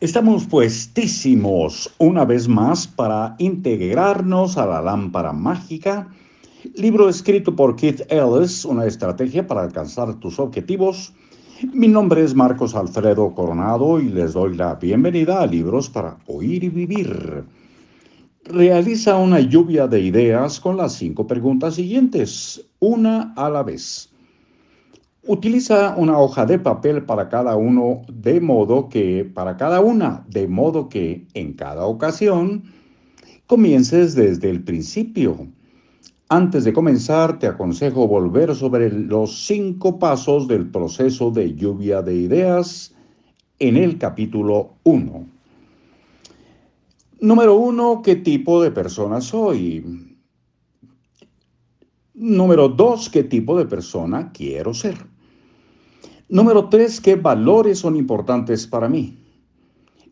Estamos puestísimos una vez más para integrarnos a la lámpara mágica, libro escrito por Keith Ellis, una estrategia para alcanzar tus objetivos. Mi nombre es Marcos Alfredo Coronado y les doy la bienvenida a Libros para Oír y Vivir. Realiza una lluvia de ideas con las cinco preguntas siguientes, una a la vez. Utiliza una hoja de papel para cada uno de modo que, para cada una, de modo que en cada ocasión comiences desde el principio. Antes de comenzar, te aconsejo volver sobre los cinco pasos del proceso de lluvia de ideas en el capítulo 1. Número 1. ¿Qué tipo de persona soy? Número 2. ¿Qué tipo de persona quiero ser? Número tres, ¿qué valores son importantes para mí?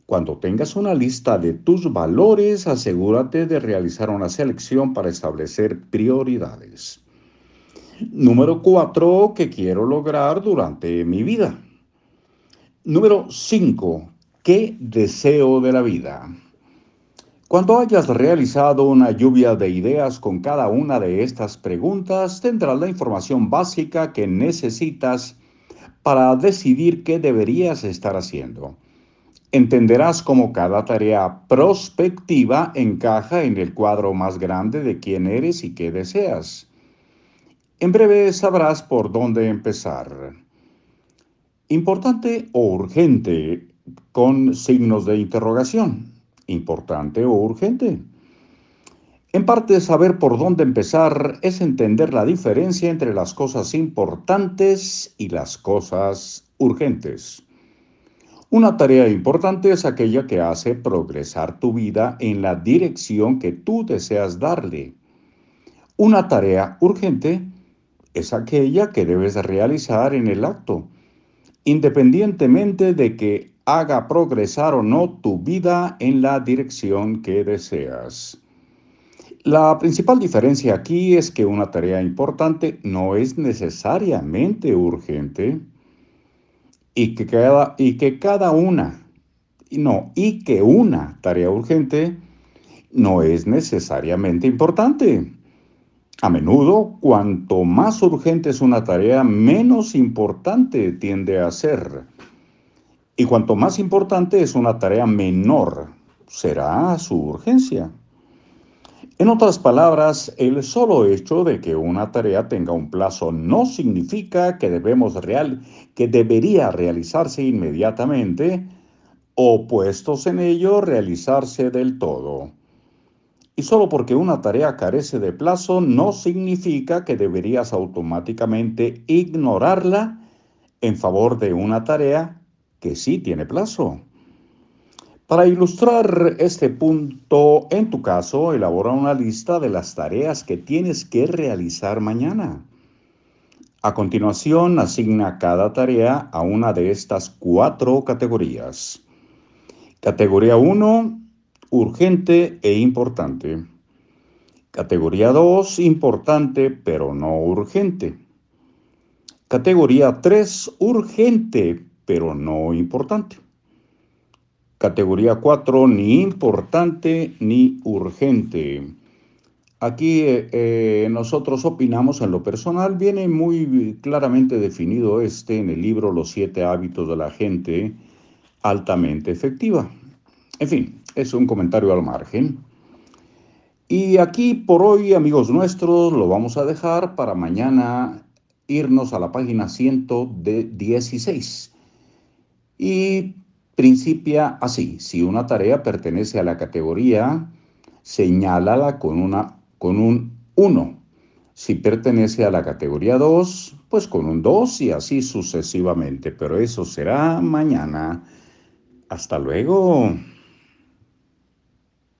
Cuando tengas una lista de tus valores, asegúrate de realizar una selección para establecer prioridades. Número cuatro, ¿qué quiero lograr durante mi vida? Número cinco, ¿qué deseo de la vida? Cuando hayas realizado una lluvia de ideas con cada una de estas preguntas, tendrás la información básica que necesitas para decidir qué deberías estar haciendo. Entenderás cómo cada tarea prospectiva encaja en el cuadro más grande de quién eres y qué deseas. En breve sabrás por dónde empezar. Importante o urgente con signos de interrogación. Importante o urgente. En parte, saber por dónde empezar es entender la diferencia entre las cosas importantes y las cosas urgentes. Una tarea importante es aquella que hace progresar tu vida en la dirección que tú deseas darle. Una tarea urgente es aquella que debes realizar en el acto, independientemente de que haga progresar o no tu vida en la dirección que deseas. La principal diferencia aquí es que una tarea importante no es necesariamente urgente y que cada, y que cada una, no, y que una tarea urgente no es necesariamente importante. A menudo, cuanto más urgente es una tarea, menos importante tiende a ser. Y cuanto más importante es una tarea, menor será su urgencia. En otras palabras, el solo hecho de que una tarea tenga un plazo no significa que debemos real, que debería realizarse inmediatamente o puestos en ello realizarse del todo. Y solo porque una tarea carece de plazo no significa que deberías automáticamente ignorarla en favor de una tarea que sí tiene plazo. Para ilustrar este punto, en tu caso, elabora una lista de las tareas que tienes que realizar mañana. A continuación, asigna cada tarea a una de estas cuatro categorías. Categoría 1, urgente e importante. Categoría 2, importante pero no urgente. Categoría 3, urgente pero no importante. Categoría 4, ni importante ni urgente. Aquí eh, eh, nosotros opinamos en lo personal, viene muy claramente definido este en el libro Los siete hábitos de la gente altamente efectiva. En fin, es un comentario al margen. Y aquí por hoy, amigos nuestros, lo vamos a dejar para mañana irnos a la página 116. Y principia así. Si una tarea pertenece a la categoría, señálala con, una, con un 1. Si pertenece a la categoría 2, pues con un 2 y así sucesivamente. Pero eso será mañana. Hasta luego.